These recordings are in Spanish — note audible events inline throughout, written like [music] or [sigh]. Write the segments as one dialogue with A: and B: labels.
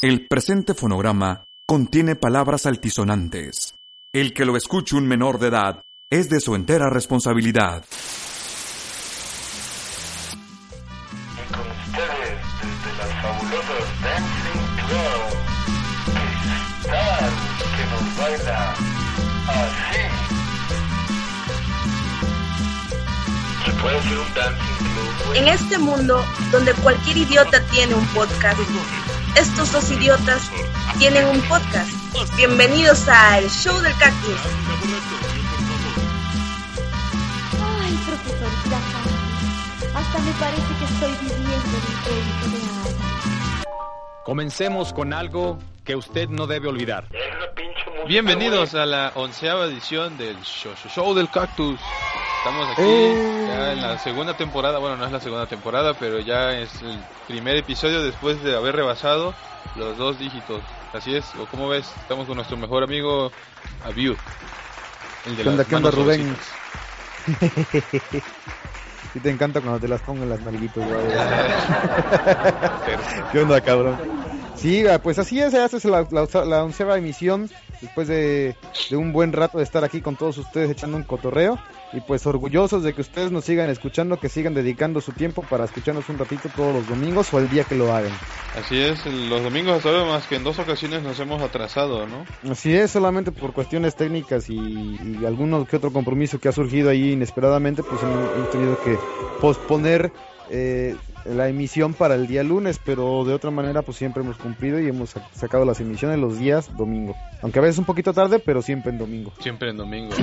A: El presente fonograma contiene palabras altisonantes. El que lo escuche un menor de edad es de su entera responsabilidad.
B: Y con ustedes, desde las fabulosas Dancing Club, Cristal, que nos baila así. ¿Se puede hacer un Dancing Club, güey?
C: En este mundo donde cualquier idiota tiene un podcast, estos dos idiotas tienen un podcast. Bienvenidos a El Show del Cactus.
D: Ay, profesorita Handy, hasta me parece que estoy viviendo cuento de.
E: Comencemos con algo que usted no debe olvidar.
F: Bienvenidos a la onceava edición del show, show- show del Cactus. Estamos aquí
G: Eh.
F: ya en la segunda temporada, bueno, no es la segunda temporada, pero ya es el primer episodio después de haber rebasado los dos dígitos. Así es, o como ves, estamos con nuestro mejor amigo Abiud. El de
G: ¿Qué onda,
F: las
G: qué onda, Rubén? [laughs] Sí te encanta cuando te las pongo en las nalguitas. [laughs] ¿Qué onda, cabrón? Sí, pues así es, esta es la, la, la onceava emisión, después de, de un buen rato de estar aquí con todos ustedes echando un cotorreo, y pues orgullosos de que ustedes nos sigan escuchando, que sigan dedicando su tiempo para escucharnos un ratito todos los domingos o el día que lo hagan.
F: Así es, los domingos hasta ahora más que en dos ocasiones nos hemos atrasado, ¿no?
G: Así es, solamente por cuestiones técnicas y, y alguno que otro compromiso que ha surgido ahí inesperadamente, pues hemos, hemos tenido que posponer eh, la emisión para el día lunes, pero de otra manera pues siempre hemos cumplido y hemos sac- sacado las emisiones los días domingo. Aunque a veces un poquito tarde, pero siempre en domingo.
F: Siempre en domingo.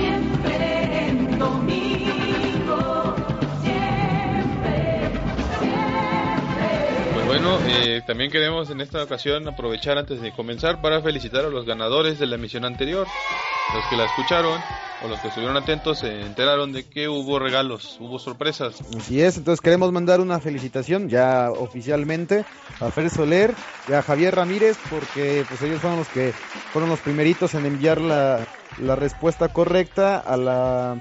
F: Pues bueno, eh, también queremos en esta ocasión aprovechar antes de comenzar para felicitar a los ganadores de la emisión anterior. Los que la escucharon o los que estuvieron atentos se enteraron de que hubo regalos, hubo sorpresas.
G: Así es, entonces queremos mandar una felicitación ya oficialmente a Fer Soler y a Javier Ramírez porque pues ellos fueron los que fueron los primeritos en enviar la, la respuesta correcta a la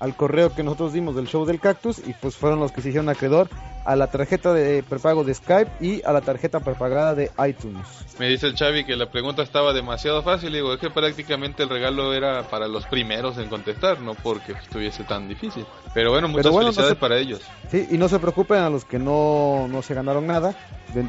G: al correo que nosotros dimos del show del cactus y pues fueron los que se hicieron acreedor a la tarjeta de prepago de Skype y a la tarjeta prepagada de iTunes.
F: Me dice el Xavi que la pregunta estaba demasiado fácil. Digo, es que prácticamente el regalo era para los primeros en contestar, no porque estuviese tan difícil. Pero bueno, muchas
G: bueno, no
F: felicidades
G: se-
F: para ellos.
G: Sí, y no se preocupen a los que no, no se ganaron nada.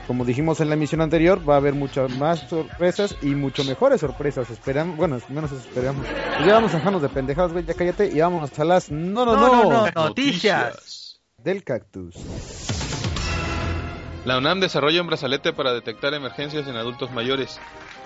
G: Como dijimos en la emisión anterior, va a haber muchas más sorpresas y mucho mejores sorpresas. Esperamos, bueno, menos esperamos. Pues ya vamos a dejarnos de pendejadas, güey, ya cállate y vamos a las no, no, no,
H: noticias.
G: del cactus.
F: La UNAM desarrolla un brazalete para detectar emergencias en adultos mayores.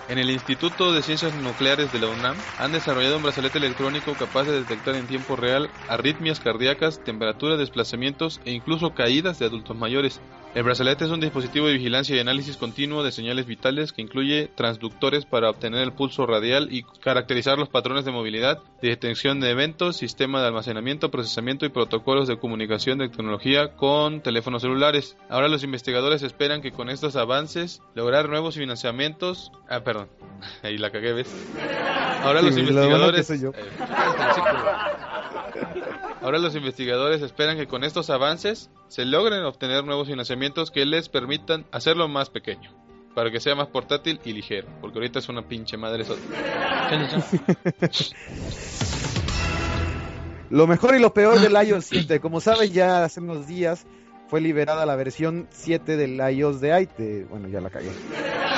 F: En el Instituto de Ciencias Nucleares de la UNAM han desarrollado un brazalete electrónico capaz de detectar en tiempo real arritmias cardíacas, temperatura, desplazamientos e incluso caídas de adultos mayores. El brazalete es un dispositivo de vigilancia y análisis continuo de señales vitales que incluye transductores para obtener el pulso radial y caracterizar los patrones de movilidad, de detección de eventos, sistema de almacenamiento, procesamiento y protocolos de comunicación de tecnología con teléfonos celulares. Ahora los investigadores esperan que con estos avances lograr nuevos financiamientos. Ah, perdón, [laughs] ahí la cagué, ¿ves? Ahora los
G: Sí, lo bueno que
F: investigadores.
G: soy yo.
F: Eh. [laughs] Ahora los investigadores esperan que con estos avances se logren obtener nuevos financiamientos que les permitan hacerlo más pequeño, para que sea más portátil y ligero, porque ahorita es una pinche madre eso. [laughs]
G: Lo mejor y lo peor del iOS 7. Como saben, ya hace unos días fue liberada la versión 7 del iOS de iTunes. Bueno, ya la cagué.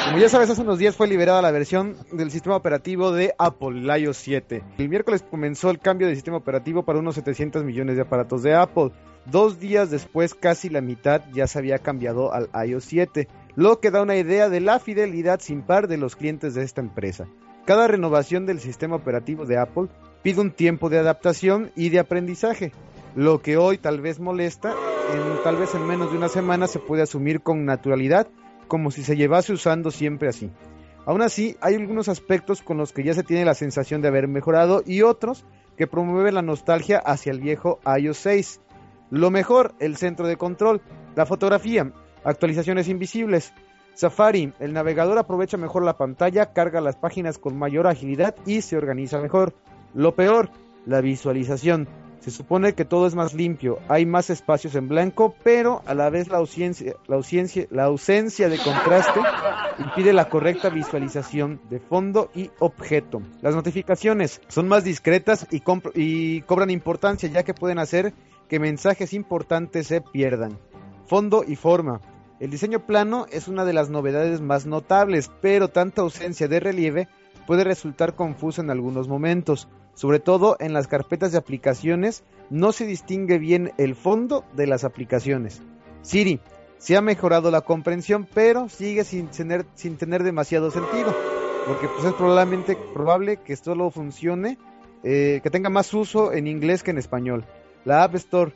G: Como ya sabes, hace unos días fue liberada la versión del sistema operativo de Apple, el iOS 7. El miércoles comenzó el cambio de sistema operativo para unos 700 millones de aparatos de Apple. Dos días después, casi la mitad ya se había cambiado al iOS 7, lo que da una idea de la fidelidad sin par de los clientes de esta empresa. Cada renovación del sistema operativo de Apple pide un tiempo de adaptación y de aprendizaje. Lo que hoy tal vez molesta, en, tal vez en menos de una semana se puede asumir con naturalidad, como si se llevase usando siempre así. Aún así, hay algunos aspectos con los que ya se tiene la sensación de haber mejorado y otros que promueven la nostalgia hacia el viejo iOS 6. Lo mejor, el centro de control, la fotografía, actualizaciones invisibles. Safari, el navegador aprovecha mejor la pantalla, carga las páginas con mayor agilidad y se organiza mejor. Lo peor, la visualización. Se supone que todo es más limpio, hay más espacios en blanco, pero a la vez la ausencia, la ausencia, la ausencia de contraste impide la correcta visualización de fondo y objeto. Las notificaciones son más discretas y, y cobran importancia ya que pueden hacer que mensajes importantes se pierdan. Fondo y forma. El diseño plano es una de las novedades más notables, pero tanta ausencia de relieve puede resultar confuso en algunos momentos. Sobre todo en las carpetas de aplicaciones no se distingue bien el fondo de las aplicaciones. Siri, se ha mejorado la comprensión, pero sigue sin tener, sin tener demasiado sentido, porque pues es probablemente probable que esto funcione, eh, que tenga más uso en inglés que en español. La App Store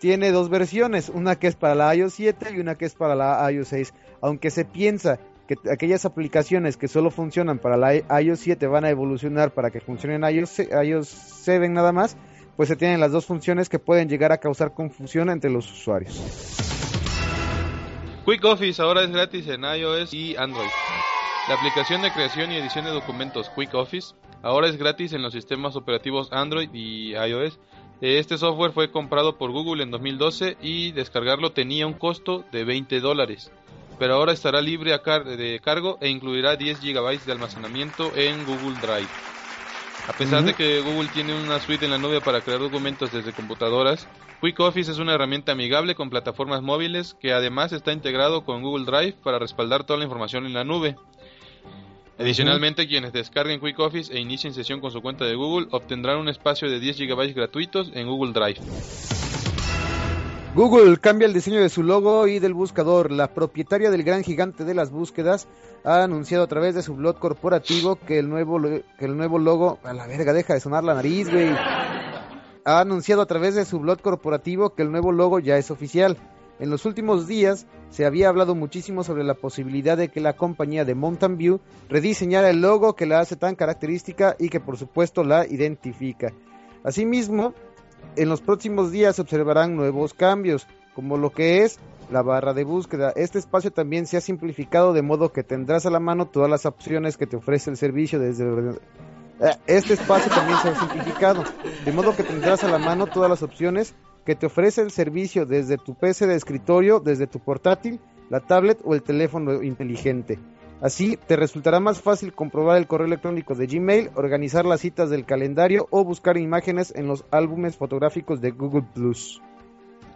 G: tiene dos versiones, una que es para la iOS 7 y una que es para la iOS 6, aunque se piensa que aquellas aplicaciones que solo funcionan para la iOS 7 van a evolucionar para que funcionen en iOS, iOS 7 nada más, pues se tienen las dos funciones que pueden llegar a causar confusión entre los usuarios.
F: Quick Office ahora es gratis en iOS y Android. La aplicación de creación y edición de documentos Quick Office ahora es gratis en los sistemas operativos Android y iOS. Este software fue comprado por Google en 2012 y descargarlo tenía un costo de 20 dólares pero ahora estará libre de cargo e incluirá 10 GB de almacenamiento en Google Drive. A pesar de que Google tiene una suite en la nube para crear documentos desde computadoras, Quick Office es una herramienta amigable con plataformas móviles que además está integrado con Google Drive para respaldar toda la información en la nube. Adicionalmente, quienes descarguen Quick Office e inicien sesión con su cuenta de Google obtendrán un espacio de 10 GB gratuitos en Google Drive.
G: Google cambia el diseño de su logo y del buscador. La propietaria del gran gigante de las búsquedas ha anunciado a través de su blog corporativo que el nuevo, que el nuevo logo... A la verga, deja de sonar la nariz, güey. Ha anunciado a través de su blog corporativo que el nuevo logo ya es oficial. En los últimos días se había hablado muchísimo sobre la posibilidad de que la compañía de Mountain View rediseñara el logo que la hace tan característica y que por supuesto la identifica. Asimismo, en los próximos días se observarán nuevos cambios, como lo que es la barra de búsqueda. Este espacio también se ha simplificado de modo que tendrás a la mano todas las opciones que te ofrece el servicio desde eh, Este espacio también se ha simplificado, de modo que tendrás a la mano todas las opciones que te ofrece el servicio desde tu PC de escritorio, desde tu portátil, la tablet o el teléfono inteligente. Así te resultará más fácil comprobar el correo electrónico de Gmail, organizar las citas del calendario o buscar imágenes en los álbumes fotográficos de Google Plus.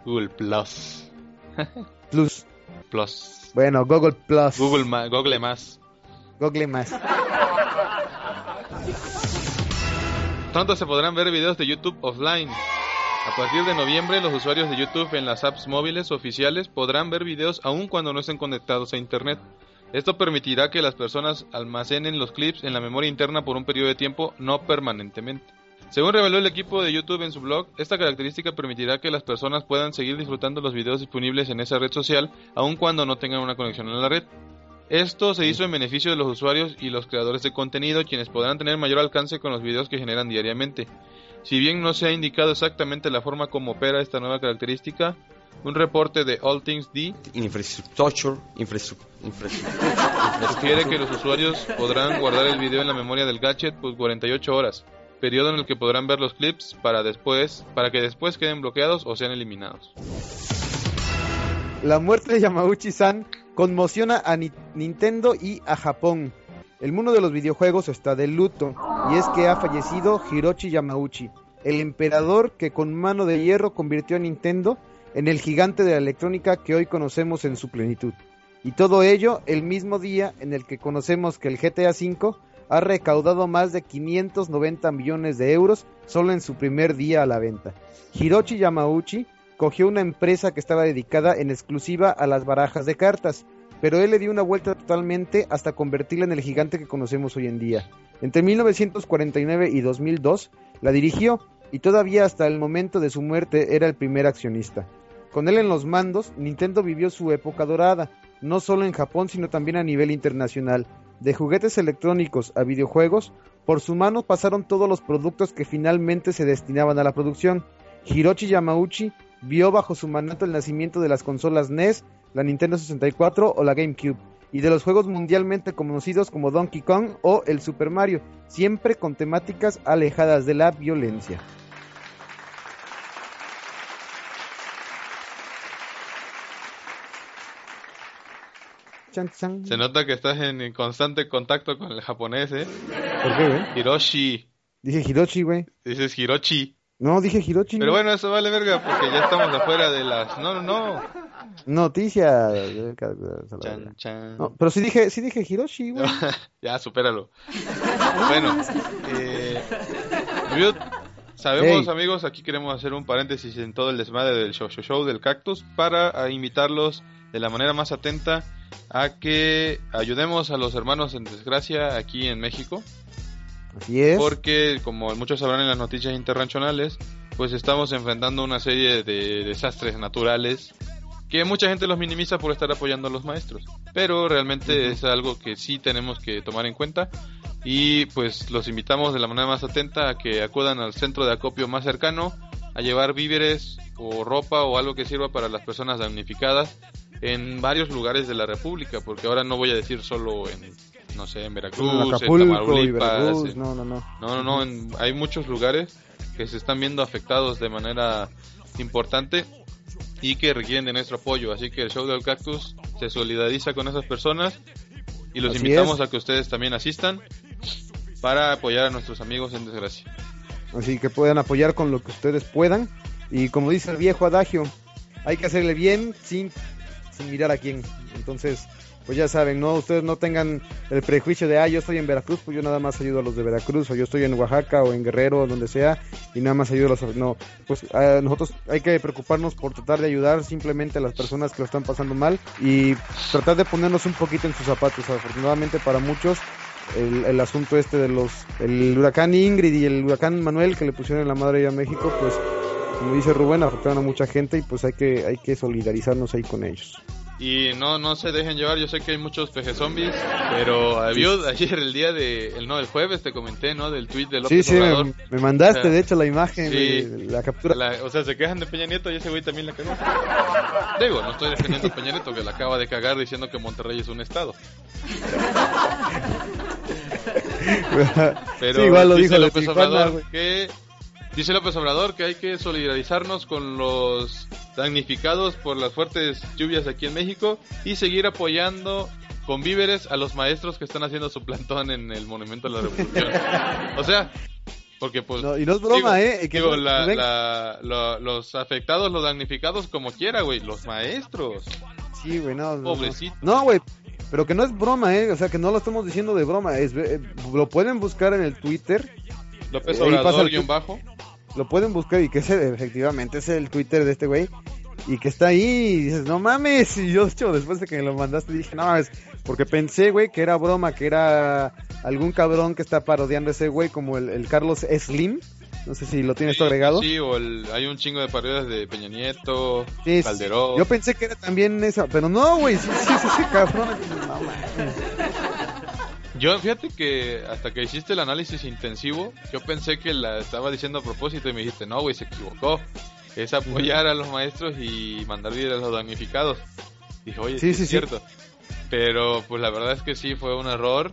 F: Google Plus. [laughs]
G: Plus.
F: Plus.
G: Bueno, Google Plus.
F: Google, Google más.
G: Google más. [laughs]
F: Pronto se podrán ver videos de YouTube offline. A partir de noviembre, los usuarios de YouTube en las apps móviles oficiales podrán ver videos aun cuando no estén conectados a Internet. Esto permitirá que las personas almacenen los clips en la memoria interna por un periodo de tiempo, no permanentemente. Según reveló el equipo de YouTube en su blog, esta característica permitirá que las personas puedan seguir disfrutando los videos disponibles en esa red social, aun cuando no tengan una conexión en la red. Esto se hizo en beneficio de los usuarios y los creadores de contenido, quienes podrán tener mayor alcance con los videos que generan diariamente. Si bien no se ha indicado exactamente la forma como opera esta nueva característica, un reporte de All Things D
H: infrastructure,
F: sugiere que los usuarios podrán guardar el video en la memoria del gadget por 48 horas, periodo en el que podrán ver los clips para después, para que después queden bloqueados o sean eliminados.
G: La muerte de Yamauchi-san conmociona a Nintendo y a Japón. El mundo de los videojuegos está de luto y es que ha fallecido Hiroshi Yamauchi, el emperador que con mano de hierro convirtió a Nintendo en el gigante de la electrónica que hoy conocemos en su plenitud. Y todo ello el mismo día en el que conocemos que el GTA V ha recaudado más de 590 millones de euros solo en su primer día a la venta. Hiroshi Yamauchi cogió una empresa que estaba dedicada en exclusiva a las barajas de cartas, pero él le dio una vuelta totalmente hasta convertirla en el gigante que conocemos hoy en día. Entre 1949 y 2002 la dirigió y todavía hasta el momento de su muerte era el primer accionista. Con él en los mandos, Nintendo vivió su época dorada, no solo en Japón, sino también a nivel internacional. De juguetes electrónicos a videojuegos, por su mano pasaron todos los productos que finalmente se destinaban a la producción. Hiroshi Yamauchi vio bajo su mandato el nacimiento de las consolas NES, la Nintendo 64 o la GameCube, y de los juegos mundialmente conocidos como Donkey Kong o el Super Mario, siempre con temáticas alejadas de la violencia. Chan, chan.
F: Se nota que estás en constante contacto con el japonés, ¿eh?
G: ¿Por qué, güey?
F: Hiroshi.
G: Dije Hiroshi, güey.
F: Dices Hirochi.
G: No, dije Hiroshi.
F: Pero bueno, eso vale verga porque ya estamos afuera de las... No, no, no.
G: Noticia.
F: Chan, chan.
G: No, pero sí dije, sí dije Hiroshi, [laughs] güey.
F: ya, supéralo. bueno, eh, sabemos,
G: Hey.
F: amigos, aquí queremos hacer un paréntesis en todo el desmadre del show, show, show del cactus para invitarlos de la manera más atenta a que ayudemos a los hermanos en desgracia aquí en México.
G: Así es.
F: Porque, como muchos sabrán en las noticias internacionales, pues estamos enfrentando una serie de desastres naturales que mucha gente los minimiza por estar apoyando a los maestros. Pero realmente es algo que sí tenemos que tomar en cuenta y pues los invitamos de la manera más atenta a que acudan al centro de acopio más cercano a llevar víveres o ropa o algo que sirva para las personas damnificadas en varios lugares de la República, porque ahora no voy a decir solo en, no sé, en Veracruz,
G: En Acapulco y
F: Tamaulipas,
G: Veracruz.
F: en-
G: No, no, no.
F: no, no, no, en- hay muchos lugares que se están viendo afectados de manera importante y que requieren de nuestro apoyo. Así que el show del cactus se solidariza con esas personas y los
G: Así
F: invitamos
G: es.
F: a que ustedes también asistan para apoyar a nuestros amigos en desgracia.
G: Así que puedan apoyar con lo que ustedes puedan. Y como dice el viejo adagio, hay que hacerle bien sin, sin mirar a quién. Entonces, pues ya saben, no ustedes no tengan el prejuicio de, ah, yo estoy en Veracruz, pues yo nada más ayudo a los de Veracruz, o yo estoy en Oaxaca o en Guerrero, o donde sea, y nada más ayudo a los... No, pues nosotros hay que preocuparnos por tratar de ayudar simplemente a las personas que lo están pasando mal y tratar de ponernos un poquito en sus zapatos. Afortunadamente para muchos el, el asunto este de los el huracán Ingrid y el huracán Manuel que le pusieron en la madre a México pues como dice Rubén afectaron a mucha gente y pues hay que hay que solidarizarnos ahí con ellos
F: Y no, no se dejen llevar, yo sé que hay muchos peje zombies, pero había ayer el día de, el, no, el jueves te comenté, ¿no? Del tweet de
G: sí
F: López
G: sí
F: Obrador.
G: me, me mandaste
F: O sea,
G: de hecho la imagen
F: sí.
G: de la captura
F: La- o sea, se quejan de Peña Nieto y ese güey también la cagó. Digo, no estoy defendiendo a Peña Nieto que la acaba de cagar diciendo que Monterrey es un estado. [laughs] Pero
G: Sí, igual lo
F: dice
G: dijo
F: López Obrador que dice López Obrador que hay que solidarizarnos con los damnificados por las fuertes lluvias aquí en México y seguir apoyando con víveres a los maestros que están haciendo su plantón en el Monumento a la Revolución. O sea, porque pues
G: No, y no es broma,
F: digo,
G: eh, que
F: digo,
G: no-
F: la- la- lo- los afectados, los damnificados como quiera, güey, los maestros.
G: sí güey no, no, no.
F: Pobrecito.
G: no güey pero que no es broma eh o sea que no lo estamos diciendo de broma es eh, lo pueden buscar en el Twitter
F: López Obrador
G: el-
F: guion bajo.
G: lo pueden buscar y que ese efectivamente es el Twitter de este güey y que está ahí y dices, no mames, y yo hecho después de que me lo mandaste dije, no mames, porque pensé, güey, que era broma, que era algún cabrón que está parodiando a ese güey como el, el Carlos Slim, no sé si lo tienes tú agregado.
F: Sí, o el- hay un chingo de parodias de Peña Nieto,
G: Sí,
F: Calderón.
G: Yo pensé que era también esa, pero no, güey, sí, sí, sí, sí, cabrón, no mames.
F: Yo, fíjate que hasta que hiciste el análisis intensivo, yo pensé que la estaba diciendo a propósito y me dijiste, no, güey, se equivocó. Es apoyar a los maestros y mandar vídeos a los damnificados. Dije, oye,
G: Sí,
F: sí,
G: sí,
F: es cierto. Pero, pues la verdad es que sí, fue un error.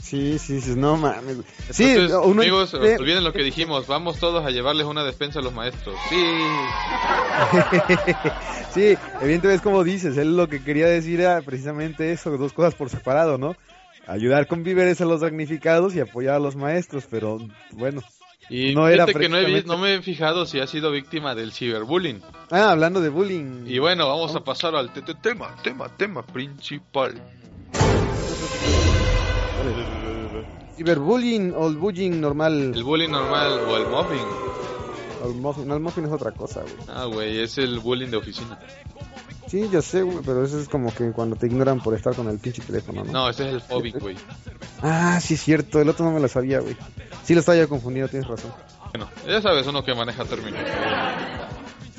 G: Sí, sí, sí, no mames. Sí,
F: Entonces,
G: uno
F: amigos, olviden lo que dijimos. Vamos todos a llevarles una despensa a los maestros. Sí. [laughs]
G: sí, evidentemente es como dices, él lo que quería decir era precisamente eso, dos cosas por separado, ¿no? Ayudar con víveres a los damnificados y apoyar a los maestros, pero bueno.
F: Y
G: No era
F: que no, he no me he fijado si ha sido víctima del ciberbullying.
G: Ah, hablando de bullying.
F: Y bueno, vamos a pasar al te- te- tema, tema, tema principal.
G: Ciberbullying o el bullying normal.
F: El bullying normal o el mobbing.
G: El muffin, no, el muffin es otra cosa, güey.
F: Ah, güey, es el bullying de oficina.
G: Sí, ya sé, güey, pero eso es como que cuando te ignoran por estar con el pinche teléfono, ¿no?
F: No, ese es el phobic, güey.
G: Ah, sí, es cierto, el otro no me lo sabía, güey. Sí lo estaba yo confundido, tienes razón.
F: Bueno, ya sabes, uno que maneja términos.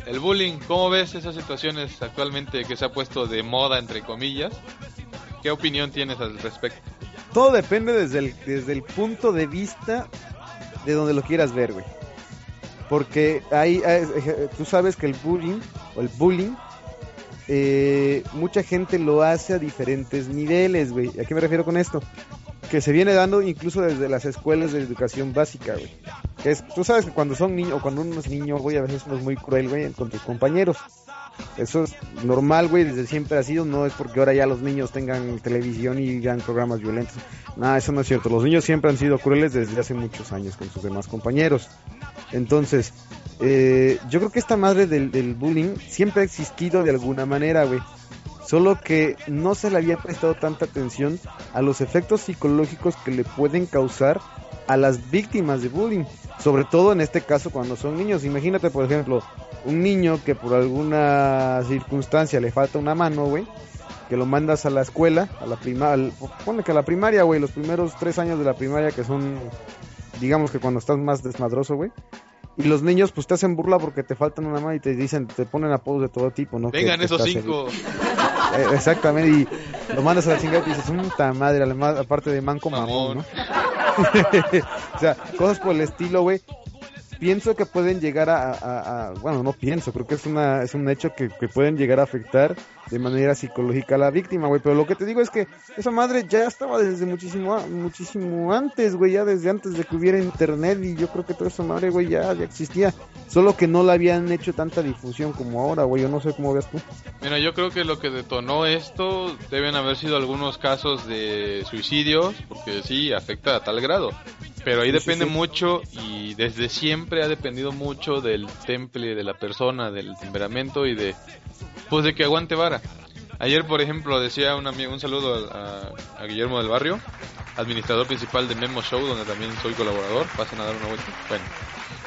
F: El bullying, ¿cómo ves esas situaciones actualmente que se ha puesto de moda, entre comillas? ¿Qué opinión tienes al respecto?
G: Todo depende desde el, desde el punto de vista de donde lo quieras ver, güey. Porque hay- eje- tú sabes que el bullying o el bullying, eh, mucha gente lo hace a diferentes niveles, güey. ¿A qué me refiero con esto? Que se viene dando incluso desde las escuelas de educación básica, güey. Es, tú sabes que cuando son niños, o cuando uno es niño, güey, a veces uno es muy cruel, güey, con tus compañeros. Eso es normal, güey, desde siempre ha sido, no es porque ahora ya los niños tengan televisión y vean programas violentos. Nada, eso no es cierto. Los niños siempre han sido crueles desde hace muchos años con sus demás compañeros. Entonces, eh, yo creo que esta madre del, bullying siempre ha existido de alguna manera, güey. Solo que no se le había prestado tanta atención a los efectos psicológicos que le pueden causar a las víctimas de bullying. Sobre todo en este caso cuando son niños. Imagínate, por ejemplo, un niño que por alguna circunstancia le falta una mano, güey. Que lo mandas a la escuela, a la primaria, pone que a la primaria, güey, los primeros tres años de la primaria que son, digamos que cuando estás más desmadroso, güey. Y los niños pues te hacen burla porque te faltan una mano y te dicen, te ponen apodos de todo tipo, ¿no?
F: Vengan
G: que
F: esos cinco.
G: eh, exactamente, y lo mandas a la chingada y dices, puta madre, además, aparte de manco mamón,
F: Mamón.
G: ¿no? [laughs] o sea, cosas por el estilo, güey. Pienso que pueden llegar a, a- a- bueno, no pienso, creo que es una es un hecho que, que pueden llegar a afectar de manera psicológica a la víctima, güey. Pero lo que te digo es que esa madre ya estaba desde muchísimo muchísimo antes, güey, ya desde antes de que hubiera internet y yo creo que toda esa madre, güey, ya, ya existía. Solo que no la habían hecho tanta difusión como ahora, güey. Yo no sé cómo ves tú.
F: Mira, yo creo que lo que detonó esto deben haber sido algunos casos de suicidios, porque sí, afecta a tal grado. Pero ahí
G: Sí, sí,
F: depende
G: sí.
F: mucho y desde siempre ha dependido mucho del temple de la persona, del temperamento y de pues de que aguante vara. Ayer, por ejemplo, decía un amigo, un saludo a, a- a Guillermo del Barrio, administrador principal de Memo Show, donde también soy colaborador. Pasen a dar una vuelta. Bueno,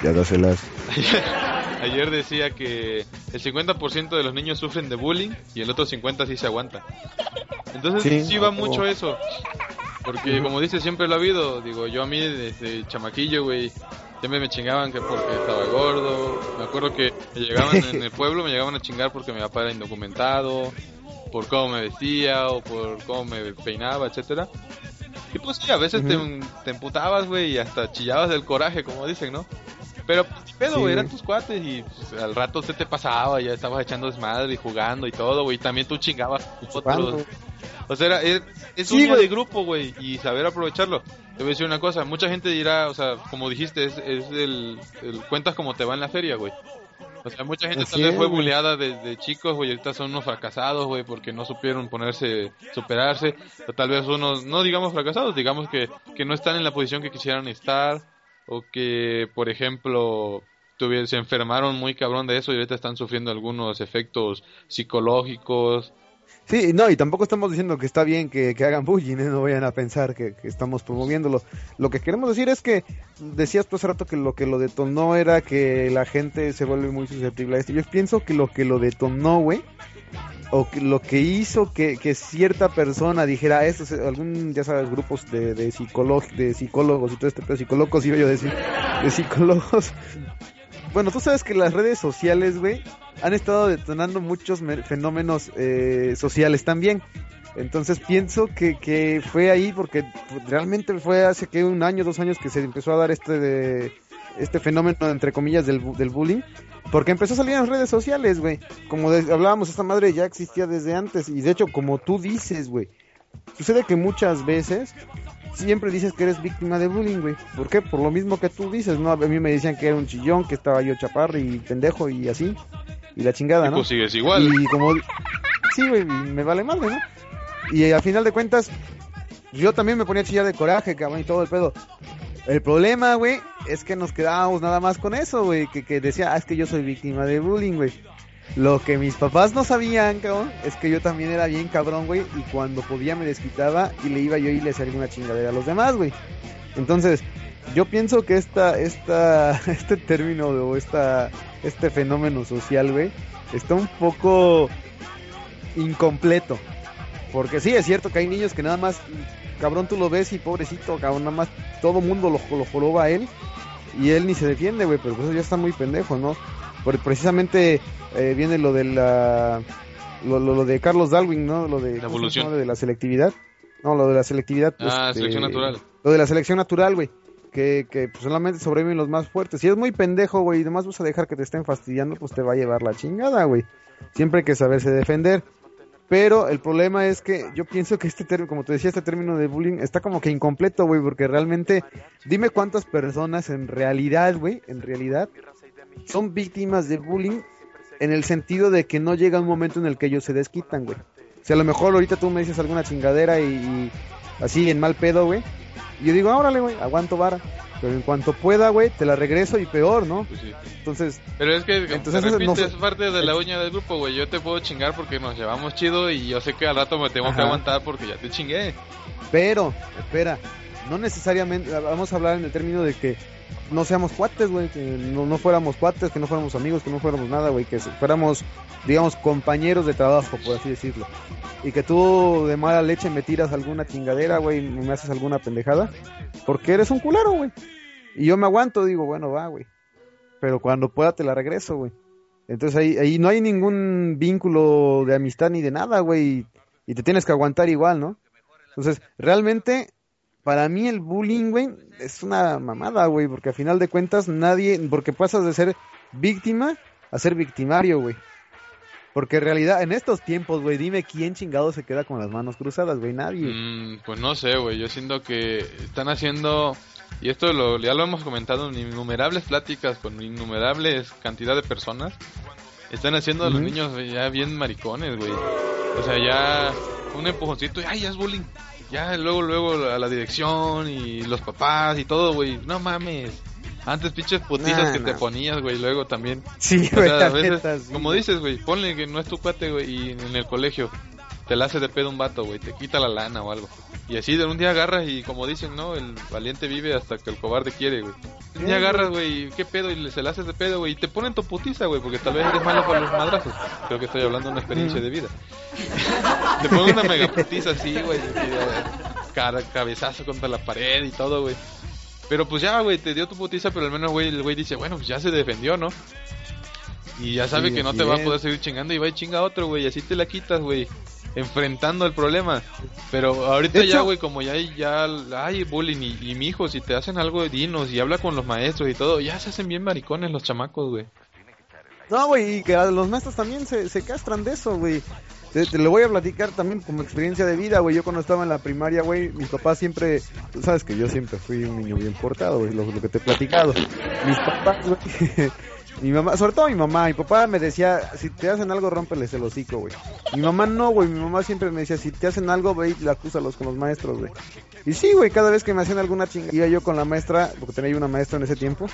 G: Ya dáselas. [laughs]
F: Ayer decía que el 50% de los niños sufren de bullying y el otro 50% sí se aguanta. Entonces
G: Sí,
F: sí, va mucho eso. Porque como dice, siempre lo ha habido. Digo, yo a mí desde chamaquillo, güey, siempre me chingaban que porque estaba gordo. Me acuerdo que me llegaban en el [laughs] pueblo, me llegaban a chingar porque mi papá era indocumentado, por cómo me vestía o por cómo me peinaba, etcétera. Y pues sí, a veces te, te emputabas, güey, y hasta chillabas del coraje, como dicen, ¿no? Pero, pues, pedo,
G: Sí,
F: güey, eran tus cuates y pues, al rato se te pasaba, ya estabas echando desmadre y jugando y todo, güey. También tú chingabas
G: Chupando.
F: otros. O sea, era- es, es
G: Sí,
F: uña
G: güey.
F: de grupo, güey, y saber aprovecharlo. Te voy a decir una cosa, mucha gente dirá, o sea, como dijiste, es, es el, el cuentas como te va en la feria, güey. O sea, mucha gente
G: Así
F: tal vez
G: es,
F: fue buleada desde chicos, güey, ahorita son unos fracasados, güey, porque no supieron ponerse, superarse. O tal vez unos, no digamos fracasados, digamos que, que no están en la posición que quisieran estar, o que, por ejemplo, tuvi- se enfermaron muy cabrón de eso y ahorita están sufriendo algunos efectos psicológicos.
G: Sí, no, y tampoco estamos diciendo que está bien que, que hagan bullying, ¿eh? no vayan a pensar que, que estamos promoviéndolo. Lo que queremos decir es que decías tú hace rato que lo que lo detonó era que la gente se vuelve muy susceptible a esto. Yo pienso que lo que lo detonó, güey, o que lo que hizo que, que cierta persona dijera esto, es algún, ya sabes, grupos de, de, de psicólogos y todo este, pero psicólogos iba yo a decir, de psicólogos. [laughs] Bueno, tú sabes que las redes sociales, güey, han estado detonando muchos me- fenómenos eh, sociales también. Entonces pienso que, que fue ahí porque realmente fue hace que un año, dos años que se empezó a dar este de, este fenómeno entre comillas del, del bullying. Porque empezó a salir en las redes sociales, güey. Como hablábamos, esta madre ya existía desde antes. Y de hecho, como tú dices, güey. Sucede que muchas veces siempre dices que eres víctima de bullying, güey. ¿Por qué? Por lo mismo que tú dices, ¿no? A mí me decían que era un chillón, que estaba yo chaparro y pendejo y así. Y la chingada,
F: Y
G: ¿no?
F: pues sigues igual.
G: Y como... Sí, güey, y me vale madre, ¿no? Y a final de cuentas, yo también me ponía a chillar de coraje, cabrón, y todo el pedo. El problema, güey, es que nos quedábamos nada más con eso, güey, que, que decía, ah, es que yo soy víctima de bullying, güey. Lo que mis papás no sabían, cabrón, es que yo también era bien cabrón, güey, y cuando podía me desquitaba y le iba yo y le hacía alguna chingadera a los demás, güey. Entonces, yo pienso que esta, esta, [laughs] este término o esta, este fenómeno social, güey, está un poco incompleto. Porque sí, es cierto que hay niños que nada más, cabrón, tú lo ves y pobrecito, cabrón, nada más todo mundo lo, lo joroba a él y él ni se defiende, güey, pero pues eso ya está muy pendejo, ¿no? Por, precisamente eh, viene lo de la, lo, lo, lo de Carlos Darwin, ¿no? Lo de,
F: La
G: ¿cómo se
F: evolución.
G: de la selectividad. No, lo de la selectividad.
F: Ah,
G: este,
F: selección natural.
G: Lo de la selección natural, güey. Que, que pues, solamente sobreviven los más fuertes. Si es muy pendejo, güey, y nomás vas a dejar que te estén fastidiando, pues te va a llevar la chingada, güey. Siempre hay que saberse defender. Pero el problema es que yo pienso que este término, como te decía, este término de bullying está como que incompleto, güey, porque realmente, dime cuántas personas en realidad, güey, en realidad, son víctimas de bullying en el sentido de que no llega un momento en el que ellos se desquitan, güey. O sea, a lo mejor ahorita tú me dices alguna chingadera y así en mal pedo, güey. Y yo digo, órale, güey, aguanto vara. Pero en cuanto pueda, güey, te la regreso y peor, ¿no?
F: Pues sí.
G: Entonces,
F: Pero es que,
G: Entonces, no sé-
F: es parte de la uña del grupo, güey. Yo te puedo chingar porque nos llevamos chido y yo sé que al rato me tengo que aguantar porque ya te chingué.
G: pero, espera, no necesariamente, vamos a hablar en el término de que no seamos cuates, güey, que no, no fuéramos cuates, que no fuéramos amigos, que no fuéramos nada, güey, que fuéramos, digamos, compañeros de trabajo, por así decirlo. Y que tú de mala leche me tiras alguna chingadera, güey, me haces alguna pendejada, porque eres un culero, güey. Y yo me aguanto, digo, bueno, va, güey. Pero cuando pueda te la regreso, güey. Entonces ahí, ahí no hay ningún vínculo de amistad ni de nada, güey. Y te tienes que aguantar igual, ¿no? Entonces, realmente, para mí el bullying, güey, es una mamada, güey. Porque a final de cuentas nadie, porque pasas de ser víctima a ser victimario, güey. Porque en realidad, en estos tiempos, güey, dime quién chingado se queda con las manos cruzadas, güey, nadie.
F: Mm, pues no sé, güey. Yo siento que están haciendo. Y esto lo, ya lo hemos comentado en innumerables pláticas con innumerables cantidad de personas. Están haciendo a los niños ya bien maricones, güey. O sea, ya un empujoncito y ¡ay, ya es bullying! Ya luego, luego a la dirección y los papás y todo, güey. No mames. Antes pinches putizas
G: Nah,
F: que te ponías, güey. Luego también
G: Sí,
F: o
G: güey,
F: sea,
G: la
F: a veces,
G: neta, sí,
F: como dices, güey, ponle que no es tu cuate, güey, y en el colegio te la hace de pedo un vato, güey, te quita la lana o algo. Y así de un día agarras y como dicen, ¿no? El valiente vive hasta que el cobarde quiere, güey. Un día agarras, güey, qué pedo, y le- se la haces de pedo, güey, y te ponen tu putiza, güey, porque tal vez eres malo para los madrazos. Creo que estoy hablando de una experiencia
G: Mm.
F: de vida. [laughs] te ponen una mega putiza así, güey, cabezazo contra la pared y todo, güey. Pero pues ya, güey, te dio tu putiza, pero al menos, güey, el güey dice, bueno, pues ya se defendió, ¿no? Y ya sabe
G: Sí,
F: que no te va a poder seguir chingando y va y chinga a otro, güey, así te la quitas, güey. Enfrentando el problema. Pero ahorita ya, güey, como ya hay, ya hay bullying y, y mi hijo, si te hacen algo de dinos y habla con los maestros y todo, ya se hacen bien maricones los chamacos, güey.
G: No, güey, y que los maestros también se, se castran de eso, güey. Te, te lo voy a platicar también como experiencia de vida, güey. Yo cuando estaba en la primaria, güey, mis papás siempre... Tú sabes que yo siempre fui un niño bien portado, güey, lo, lo que te he platicado. Mis papás, güey... [laughs] Mi mamá, sobre todo mi mamá, mi papá me decía, si te hacen algo, rómpeles el hocico, güey. Mi mamá no, güey, mi mamá siempre me decía, si te hacen algo, ve y acúsalos con los maestros, güey. Y sí, güey, cada vez que me hacían alguna chingada, iba yo con la maestra, porque tenía yo una maestra en ese tiempo,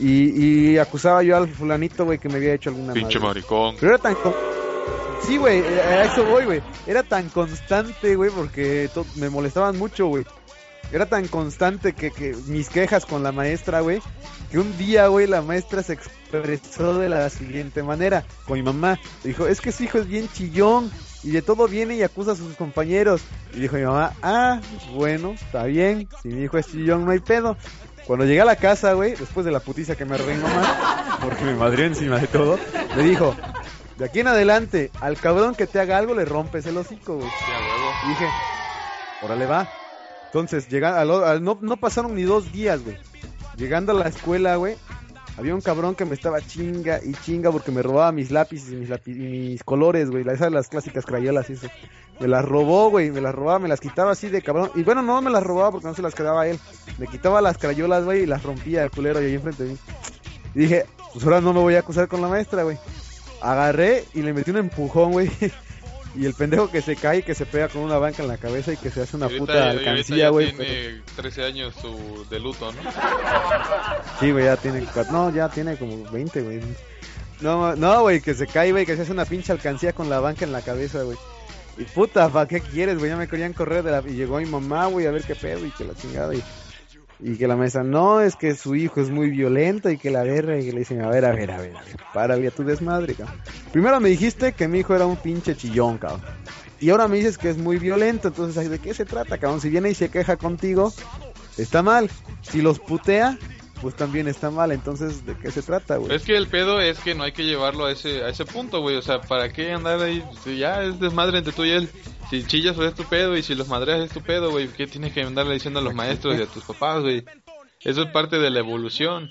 G: y, y acusaba yo al fulanito, güey, que me había hecho alguna madre.
F: maricón.
G: Pero era tan... con- Sí, güey, a eso voy, güey. Era tan constante, güey, porque me molestaban mucho, güey. Era tan constante que, mis quejas con la maestra, güey, que un día, güey, la maestra se expresó de la siguiente manera con mi mamá. Dijo, es que su hijo es bien chillón y de todo viene y acusa a sus compañeros. Y dijo mi mamá, ah, bueno, está bien, si mi hijo es chillón no hay pedo. Cuando llegué a la casa, güey, después de la putiza que me reí mamá, porque me madrió encima de todo, me dijo, de aquí en adelante, al cabrón que te haga algo le rompes el hocico, güey. Y dije, órale va. Entonces, llega, al al- no, no pasaron ni dos días, güey. Llegando a la escuela, güey, había un cabrón que me estaba chinga y chinga porque me robaba mis lápices y mis, y mis colores, güey. Esas las clásicas crayolas y eso. Me las robó, güey, me las robaba, me las quitaba así de cabrón. Y bueno, no me las robaba porque no se las quedaba él. Me quitaba las crayolas, güey, y las rompía el culero y ahí enfrente de mí. Y dije, pues ahora no me voy a acusar con la maestra, güey. Agarré y le metí un empujón, güey. [laughs] Y el pendejo que se cae y que se pega con una banca en la cabeza y que se hace una
F: ahorita-
G: puta alcancía, güey.
F: tiene 13 años su de luto, ¿no?
G: Sí, güey, ya tiene. No, ya tiene como 20, güey. No, no, güey, que se cae, güey, que se hace una pinche alcancía con la banca en la cabeza, güey. Y puta, ¿para qué quieres, güey? Ya me querían correr de la... Y llegó mi mamá, güey, a ver qué pedo y que la chingada. Y, y que la maestra, no, es que su hijo es muy violento y que la verga. Y que le dicen, a ver, a ver, a ver, a ver, párale a tu desmadre, cabrón. Primero me dijiste que mi hijo era un pinche chillón, cabrón. Y ahora me dices que es muy violento, entonces, ¿de qué se trata, cabrón? Si viene y se queja contigo, está mal. Si los putea, pues también está mal. Entonces, ¿de qué se trata, güey?
F: Es que el pedo es que no hay que llevarlo a ese a ese punto, güey. O sea, ¿para qué andar ahí? Si ya es desmadre entre tú y él. Si chillas, es tu pedo. Y si los madreas, es tu pedo, güey. ¿Qué tienes que andarle diciendo a los maestros y a tus papás, güey? Eso es parte de la evolución.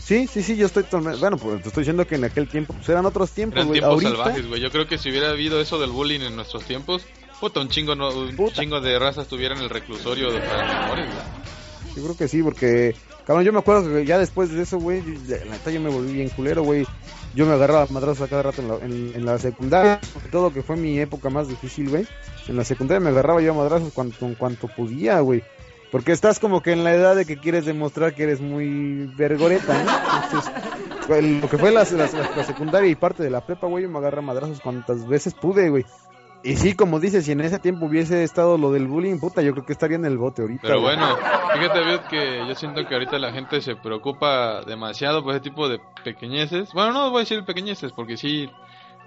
G: Sí, sí, sí, yo estoy. Bueno, pues te estoy diciendo que en aquel tiempo, pues eran otros tiempos,
F: Eran tiempos
G: Ahorita,
F: salvajes, güey. Yo creo que si hubiera habido eso del bullying en nuestros tiempos, puta, un chingo, no, un
G: Puta.
F: chingo de razas estuvieran en el reclusorio de para menores.
G: Yo creo que sí, porque, cabrón, yo me acuerdo que ya después de eso, güey, la neta yo me volví bien culero, güey. Yo me agarraba madrazos a cada rato en la, en, en la secundaria, sobre todo que fue mi época más difícil, güey. En la secundaria me agarraba yo a madrazos cuanto, en cuanto podía, güey. Porque estás como que en la edad de que quieres demostrar que eres muy vergoreta, ¿no? Entonces, lo que fue la, la- la secundaria y parte de la prepa, güey, yo me agarré a madrazos cuantas veces pude, güey. Y sí, como dices, si en ese tiempo hubiese estado lo del bullying, puta, yo creo que estaría en el bote ahorita.
F: Pero
G: güey.
F: bueno, fíjate, Viot, que yo siento que ahorita la gente se preocupa demasiado por ese tipo de pequeñeces. Bueno, no voy a decir pequeñeces, porque sí,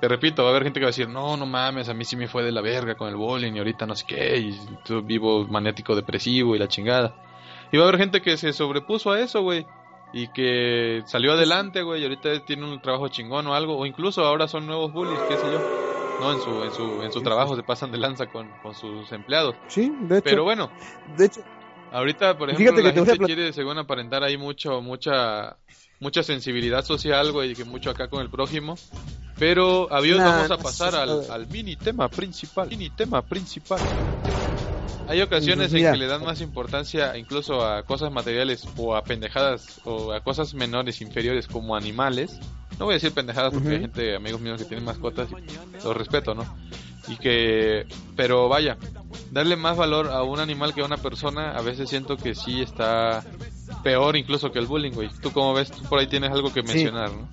F: te repito, va a haber gente que va a decir, no, no mames, a mí sí me fue de la verga con el bullying y ahorita no sé qué, y tú vivo maniático depresivo y la chingada. Y va a haber gente que se sobrepuso a eso, güey. Y que salió adelante, güey, y ahorita tiene un trabajo chingón o algo, o incluso ahora son nuevos bullies, qué sé yo. No, en su, en su, en su trabajo se pasan de lanza con, con sus empleados.
G: Sí, de hecho.
F: Pero bueno,
G: de hecho,
F: Ahorita, por ejemplo, la gente quiere, según aparentar ahí mucho, mucha, mucha sensibilidad social, güey, y que mucho acá con el prójimo. Pero, avión,
G: Nah,
F: vamos a pasar al, al mini tema principal. Mini tema principal. Hay ocasiones en que le dan más importancia incluso a cosas materiales o a pendejadas o a cosas menores, inferiores como animales. No voy a decir pendejadas porque hay gente, amigos míos que tienen mascotas y los respeto, ¿no? Y que, pero vaya, darle más valor a un animal que a una persona, a veces siento que sí está peor incluso que el bullying, güey. ¿Tú cómo ves? Tú por ahí tienes algo que
G: Sí.
F: mencionar, ¿no?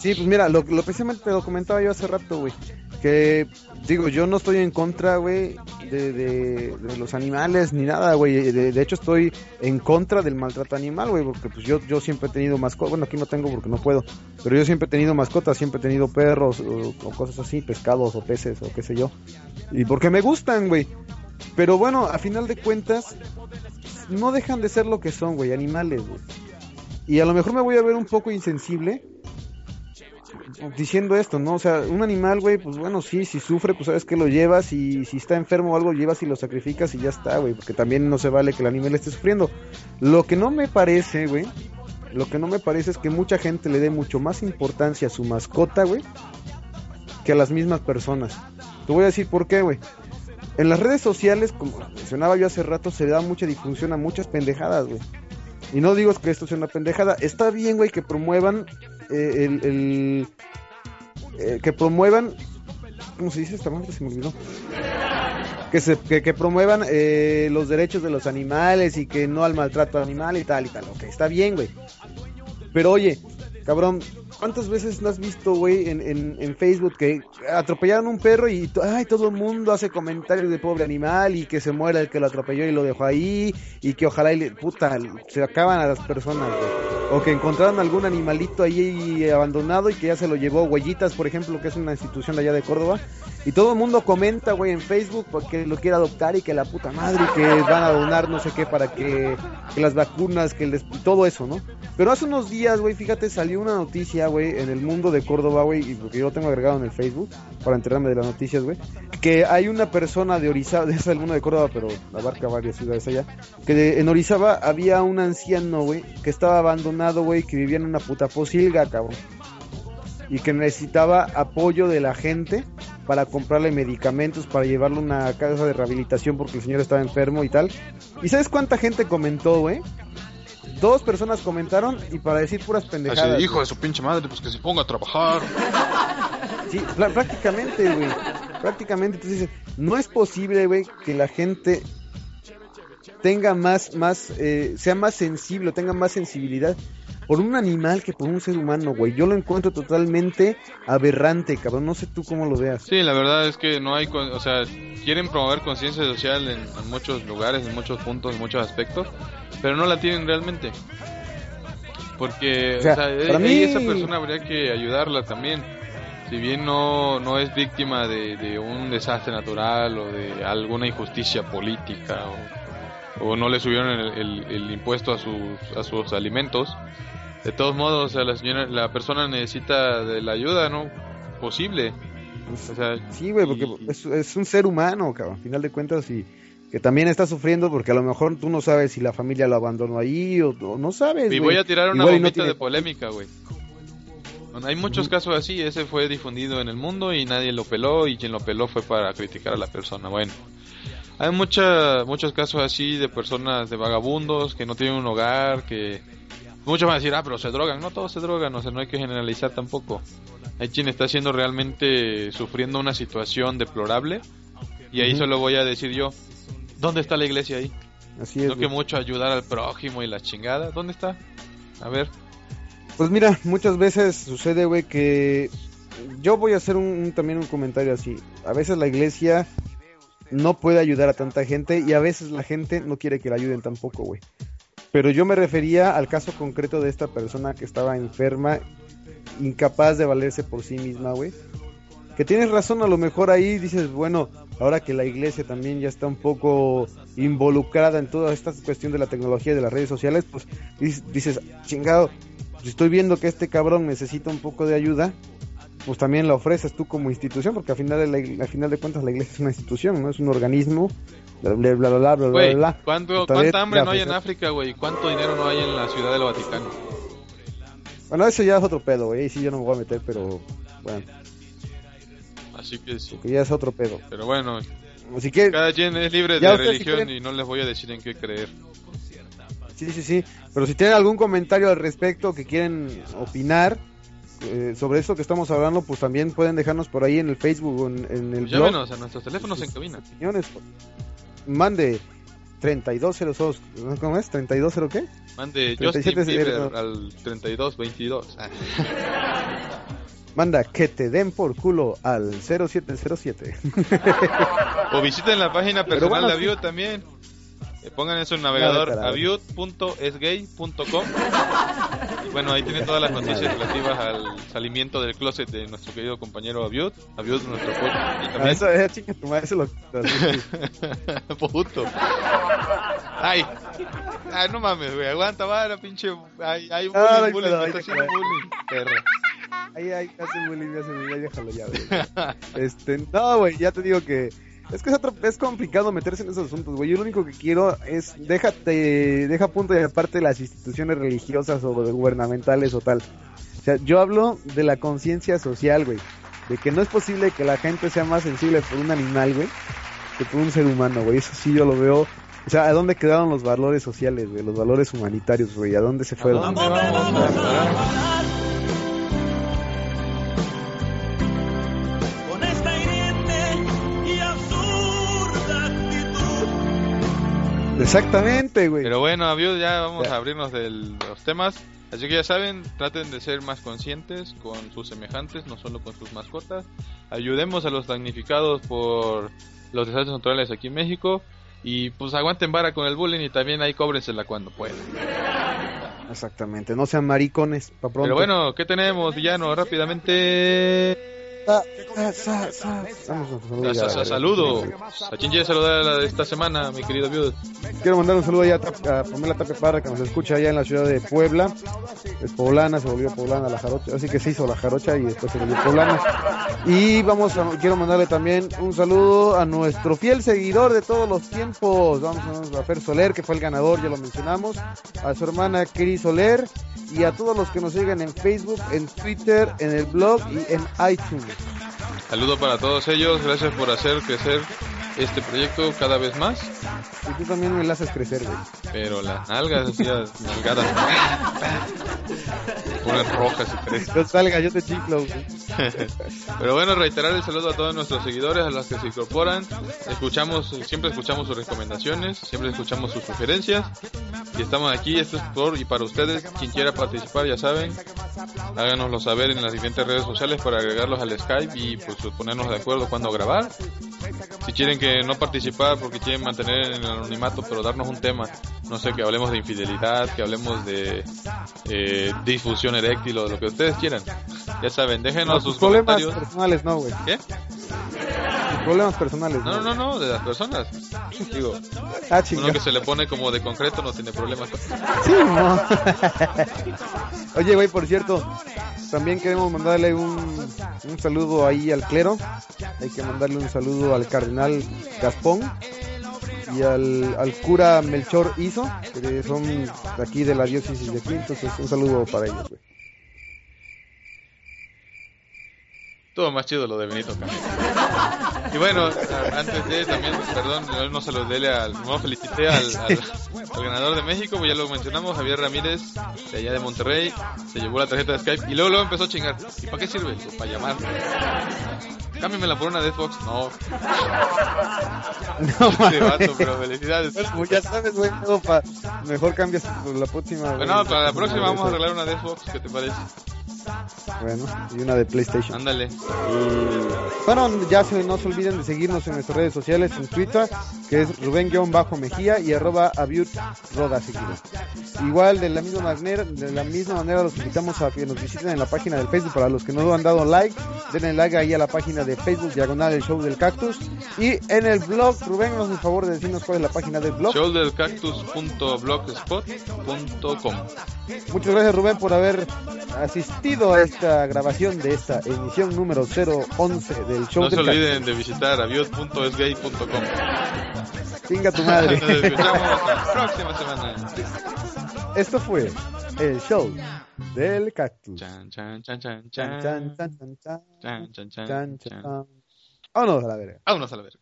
G: Sí, pues mira, lo, lo precisamente te lo comentaba yo hace rato, güey. Digo, yo no estoy en contra, güey, de, de, los animales ni nada, güey. De, de hecho, estoy en contra del maltrato animal, güey, porque pues yo, yo siempre he tenido mascotas. Bueno, aquí no tengo porque no puedo. Pero yo siempre he tenido mascotas, siempre he tenido perros o, o cosas así, pescados o peces o qué sé yo. Y porque me gustan, güey. Pero bueno, a final de cuentas, no dejan de ser lo que son, güey, animales, güey. Y a lo mejor me voy a ver un poco insensible diciendo esto, ¿no? O sea, un animal, güey, pues bueno, sí, si sufre, pues sabes que lo llevas y si está enfermo o algo, llevas y lo sacrificas y ya está, güey, porque también no se vale que el animal esté sufriendo. Lo que no me parece, güey, lo que no me parece es que mucha gente le dé mucho más importancia a su mascota, güey, que a las mismas personas. Te voy a decir por qué, güey. En las redes sociales, como mencionaba yo hace rato, se da mucha difusión a muchas pendejadas, güey. Y no digo que esto sea una pendejada. Está bien, güey, que promuevan eh, el... eh, que promuevan... ¿Cómo se dice esta madre? Se me olvidó. Que, se, que, que promuevan eh, los derechos de los animales y que no al maltrato animal y tal y tal. Ok, está bien, güey. Pero oye, cabrón, ¿cuántas veces no has visto, güey, en, en, en Facebook que atropellaron un perro y ay, todo el mundo hace comentarios de pobre animal y que se muera el que lo atropelló y lo dejó ahí y que ojalá y le, puta, se acaban a las personas, güey. O que encontraron algún animalito ahí abandonado y que ya se lo llevó Huellitas, por ejemplo, que es una institución allá de Córdoba. Y todo el mundo comenta, güey, en Facebook porque lo quiere adoptar y que la puta madre que van a donar no sé qué para que, las vacunas, que y todo eso, ¿no? Pero hace unos días, güey, fíjate, salió una noticia, en el mundo de Córdoba, güey, y porque yo lo tengo agregado en el Facebook para enterarme de las noticias, que hay una persona de Orizaba, [laughs] es mundo de Córdoba, pero abarca varias ciudades allá, que en Orizaba había un anciano, güey, que estaba abandonado, güey, que vivía en una puta posilga, cabrón. Y que necesitaba apoyo de la gente para comprarle medicamentos, para llevarlo a una casa de rehabilitación porque el señor estaba enfermo y tal. ¿Y sabes cuánta gente comentó, güey? Dos personas comentaron y para decir puras pendejadas.
F: Así, hijo de su pinche madre, pues que se ponga a trabajar. [laughs]
G: Sí, prácticamente, güey. Prácticamente. Entonces no es posible, güey, que la gente tenga más, más, eh, sea más sensible, tenga más sensibilidad por un animal que por un ser humano, güey. Yo lo encuentro totalmente aberrante, cabrón. No sé tú cómo lo veas.
F: Sí, la verdad es que no hay, o sea, quieren promover conciencia social en, en muchos lugares, en muchos puntos, en muchos aspectos, pero no la tienen realmente. Porque,
G: O sea,
F: o sea,
G: para
F: eh,
G: mí-
F: esa persona habría que ayudarla también. Si bien no, no es víctima de, de un desastre natural o de alguna injusticia política o, o no le subieron el, el- el impuesto a sus, a sus alimentos, de todos modos, o sea, la señora, la persona necesita de la ayuda, ¿no? Posible. O sea,
G: Sí, güey, porque
F: y-
G: es, es un ser humano, cabrón. Al final de cuentas, y que también está sufriendo porque a lo mejor tú no sabes si la familia lo abandonó ahí o, o no sabes.
F: Y voy a tirar una
G: no
F: bombita
G: tiene-
F: de polémica, güey. Hay muchos casos así, ese fue difundido en el mundo y nadie lo peló y quien lo peló fue para criticar a la persona. Bueno, Hay mucha, muchos casos así de personas, de vagabundos que no tienen un hogar, que muchos van a decir, ah, pero se drogan. No todos se drogan, o sea, no hay que generalizar tampoco. Hay quien está siendo realmente sufriendo una situación deplorable y ahí solo voy a decir yo, ¿dónde está la iglesia ahí?
G: Así es.
F: No que mucho ayudar al prójimo y la chingada. ¿Dónde está? A ver.
G: Pues mira, muchas veces sucede, güey, que yo voy a hacer un, un- también un comentario así. A veces la iglesia no puede ayudar a tanta gente y a veces la gente no quiere que la ayuden tampoco, güey. Pero yo me refería al caso concreto de esta persona que estaba enferma, incapaz de valerse por sí misma, güey. Que tienes razón, a lo mejor ahí dices, bueno, ahora que la iglesia también ya está un poco involucrada en toda esta cuestión de la tecnología y de las redes sociales, pues dices, chingado, estoy viendo que este cabrón necesita un poco de ayuda, pues también la ofreces tú como institución, porque al final de, la al final de cuentas la iglesia es una institución, ¿no? Es un organismo, bla, bla, bla, bla, bla, bla, bla.
F: ¿cuánto, ¿cuánta hambre no hay en
G: ofrecer-
F: África, güey? ¿Cuánto dinero no hay en la ciudad del Vaticano?
G: Bueno, eso ya es otro pedo, güey, sí yo no me voy a meter, pero bueno,
F: Así que sí.
G: que ya es otro pedo.
F: Pero bueno,
G: Así que,
F: cada quien es libre de
G: ustedes si
F: religión
G: quieren-
F: y no les voy a decir en qué creer.
G: sí, sí, sí, pero si tienen algún comentario al respecto que quieren opinar eh, sobre eso que estamos hablando, pues también pueden dejarnos por ahí en el Facebook o en, en el blog.
F: Llámenos a nuestros teléfonos en cabina.
G: Mande 3202, ¿cómo es? ¿3202 qué?
F: Mande
G: 37
F: Justin Bieber al 3222. Ah, [laughs]
G: Manda que te den por culo al 0707. [laughs]
F: O visiten la página personal
G: bueno,
F: de
G: sí.
F: También. Eh, Pongan en su navegador
G: caray.
F: aviud.esgay.com. Y bueno, ahí tienen todas las noticias relativas al salimiento del closet de nuestro querido compañero Aviud. Aviud, nuestro podcast.
G: Ah, eso, eh, chinga tu madre, eso lo [laughs]
F: Puto. Ay. Ay, no mames, güey. Aguanta, vara, pinche. Ay, hay bullying,
G: hay
F: bullying. me está haciendo bullying. Perra.
G: Ahí, ahí, hace bullying, hace bullying, déjalo ya, güey. Este, no, güey, ya te digo que es que es, otro, complicado meterse en esos asuntos, güey. Yo lo único que quiero es déjate, deja punto y aparte las instituciones religiosas o gubernamentales o tal. O sea, yo hablo de la conciencia social, güey. De que no es posible que la gente sea más sensible por un animal, güey, que por un ser humano, güey. Eso sí yo lo veo. O sea, ¿a dónde quedaron los valores sociales, güey? Los valores humanitarios, güey. ¿A dónde se fueron?
F: ¿Dónde vamos a parar?
G: Exactamente, güey.
F: Pero bueno, Aviud, ya vamos
G: Ya.
F: a abrirnos de los temas. Así que ya saben, traten de ser más conscientes con sus semejantes, no solo con sus mascotas. Ayudemos a los damnificados por los desastres naturales aquí en México. Y pues aguanten vara con el bullying y también ahí cóbrensela cuando puedan.
G: Exactamente, no sean maricones, pa' pronto.
F: Pero bueno, ¿qué tenemos, villano? Rápidamente. Saludo. ¿A quién quiere saludar la de esta semana, mi querido Viud?
G: Quiero mandar un saludo allá a Pamela Tapia Parra que nos escucha allá en la ciudad de Puebla. Es poblana, se volvió poblana la jarocha, así que se hizo la jarocha y después se volvió poblana. Y vamos a, quiero mandarle también un saludo a nuestro fiel seguidor de todos los tiempos. Vamos a, a Fer Soler, que fue el ganador, ya lo mencionamos. A su hermana Cris Soler y a todos los que nos siguen en Facebook, en Twitter, en el blog y en iTunes.
F: Saludo para todos ellos, gracias por hacer crecer este proyecto cada vez más.
G: Y tú también me la haces crecer, güey.
F: Pero las nalgas, así, las nalgadas, ponen rojas y crecen.
G: No salga, yo te chiflo, güey. [laughs]
F: Pero bueno, reiterar el saludo a todos nuestros seguidores, a los que se incorporan. Escuchamos, siempre escuchamos sus recomendaciones, siempre escuchamos sus sugerencias. Y estamos aquí, esto es por y para ustedes. Quien quiera participar, ya saben, háganoslo saber en las diferentes redes sociales para agregarlos al Skype y pues ponernos de acuerdo cuándo grabar. Si quieren que no participar porque quieren mantener en el anonimato, pero darnos un tema, no sé, que hablemos de infidelidad, que hablemos de eh, disfunción eréctil o de lo que ustedes quieran. Ya saben, déjenos
G: No,
F: sus
G: problemas
F: comentarios.
G: personales no, güey.
F: ¿Qué?
G: Problemas personales
F: No, no, no, no, de las personas. Digo,
G: Ah,
F: uno que se le pone como de concreto no tiene problemas.
G: Sí, no. [laughs] Oye, güey, por cierto, también queremos mandarle un, un saludo ahí al clero. Hay que mandarle un saludo al cardenal Gaspón y al, al cura Melchor Iso, que son de aquí de la diócesis de aquí. Entonces, un saludo para ellos, güey.
F: Todo más chido lo de Benito Camilo. Y bueno, antes de también, perdón, no, no saludé al, no felicité al, al, al ganador de México, pues ya lo mencionamos, Javier Ramírez, de allá de Monterrey, se llevó la tarjeta de Skype y luego, luego empezó a chingar. ¿Y para qué sirve? Pues, para llamar. Cámbiamela por una de Xbox. No,
G: No, [laughs]
F: este vato, pero felicidades.
G: Como ya sabes, güey, no, pa- mejor cambias por la próxima.
F: Bueno, para la próxima vamos a arreglar una de Xbox, ¿qué te parece?
G: Bueno, y una de PlayStation.
F: Ándale.
G: Y bueno, ya se, no se olviden de seguirnos en nuestras redes sociales, en Twitter, que es Rubén-Mejía y arroba Roda seguido. Igual de la misma manera, de la misma manera los invitamos a que nos visiten en la página del Facebook para los que no han dado like, denle like ahí a la página de Facebook diagonal el show del cactus y en el blog, Rubén, nos el favor de decirnos cuál es la página del blog.
F: Showdelcactus.blogspot.com
G: Muchas gracias Rubén por haber asistido a esta grabación de esta emisión número 011 del show
F: No se olviden de visitar aviot.esgay.com.
G: Chinga tu madre.
F: Nos escuchamos la próxima semana.
G: Esto fue el show del cactus.
F: Chan, chan, chan, chan,
G: Chan,
F: chan.
G: chan, chan, chan,
F: Chan, chan, chan,
G: chan,
F: chan.
G: chan. Vámonos a la verga.
F: Vámonos a la verga.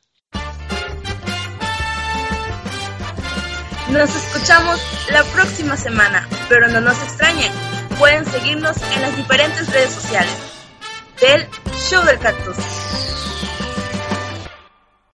C: Nos escuchamos la próxima semana, pero no nos extrañen. Pueden seguirnos en las diferentes redes sociales del Show del Cactus.